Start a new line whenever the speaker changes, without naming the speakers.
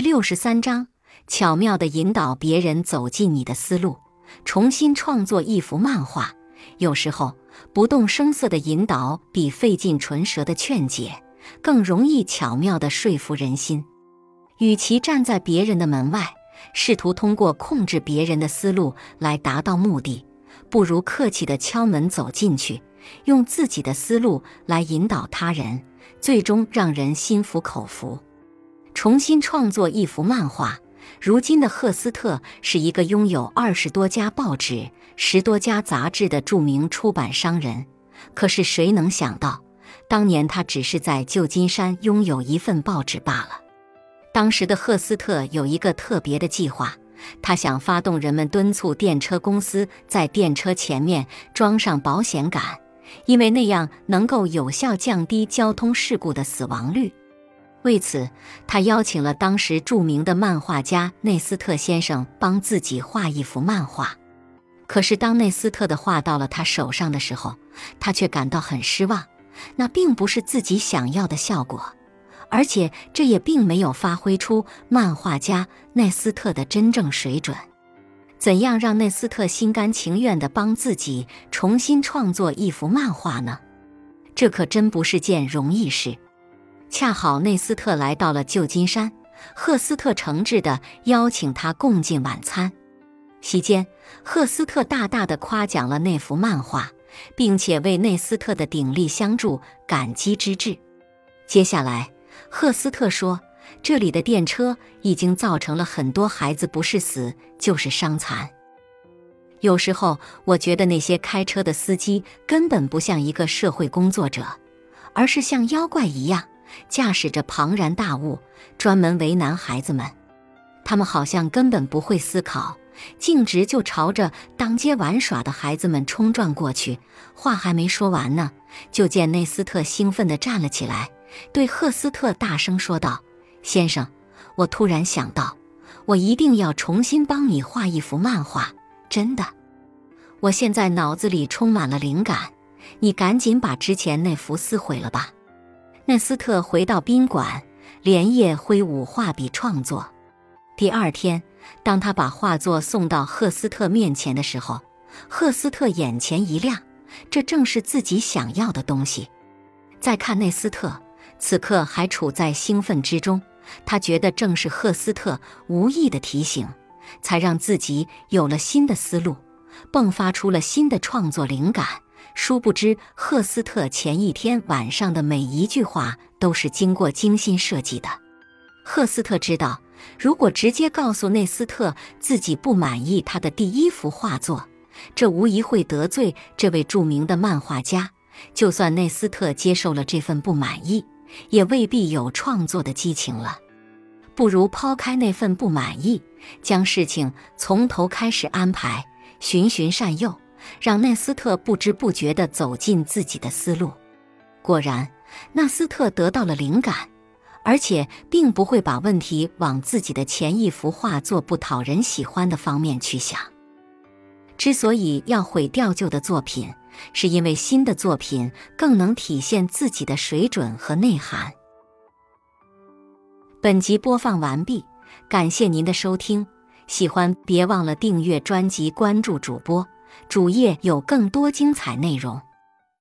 六十三章：巧妙地引导别人走进你的思路，重新创作一幅漫画。有时候，不动声色的引导比费尽唇舌的劝解更容易巧妙地说服人心。与其站在别人的门外，试图通过控制别人的思路来达到目的，不如客气地敲门走进去，用自己的思路来引导他人，最终让人心服口服。重新创作一幅漫画。如今的赫斯特是一个拥有二十多家报纸、十多家杂志的著名出版商人。可是谁能想到，当年他只是在旧金山拥有一份报纸罢了。当时的赫斯特有一个特别的计划，他想发动人们敦促电车公司在电车前面装上保险杆，因为那样能够有效降低交通事故的死亡率。为此，他邀请了当时著名的漫画家内斯特先生帮自己画一幅漫画。可是，当内斯特的画到了他手上的时候，他却感到很失望。那并不是自己想要的效果，而且这也并没有发挥出漫画家内斯特的真正水准。怎样让内斯特心甘情愿地帮自己重新创作一幅漫画呢？这可真不是件容易事。恰好内斯特来到了旧金山，赫斯特诚挚地邀请他共进晚餐。席间，赫斯特大大的夸奖了那幅漫画，并且为内斯特的鼎力相助感激之至。接下来，赫斯特说：“这里的电车已经造成了很多孩子不是死就是伤残。有时候，我觉得那些开车的司机根本不像一个社会工作者，而是像妖怪一样。”驾驶着庞然大物，专门为难孩子们。他们好像根本不会思考，径直就朝着当街玩耍的孩子们冲撞过去。话还没说完呢，就见内斯特兴奋地站了起来，对赫斯特大声说道：“先生，我突然想到，我一定要重新帮你画一幅漫画。真的，我现在脑子里充满了灵感。你赶紧把之前那幅撕毁了吧。”内斯特回到宾馆，连夜挥舞画笔创作。第二天，当他把画作送到赫斯特面前的时候，赫斯特眼前一亮，这正是自己想要的东西。再看内斯特，此刻还处在兴奋之中，他觉得正是赫斯特无意的提醒，才让自己有了新的思路，迸发出了新的创作灵感。殊不知，赫斯特前一天晚上的每一句话都是经过精心设计的。赫斯特知道，如果直接告诉内斯特自己不满意他的第一幅画作，这无疑会得罪这位著名的漫画家。就算内斯特接受了这份不满意，也未必有创作的激情了。不如抛开那份不满意，将事情从头开始安排，循循善诱。让内斯特不知不觉地走进自己的思路。果然，纳斯特得到了灵感，而且并不会把问题往自己的前一幅画作不讨人喜欢的方面去想。之所以要毁掉旧的作品，是因为新的作品更能体现自己的水准和内涵。本集播放完毕，感谢您的收听。喜欢别忘了订阅专辑，关注主播。主页有更多精彩内容。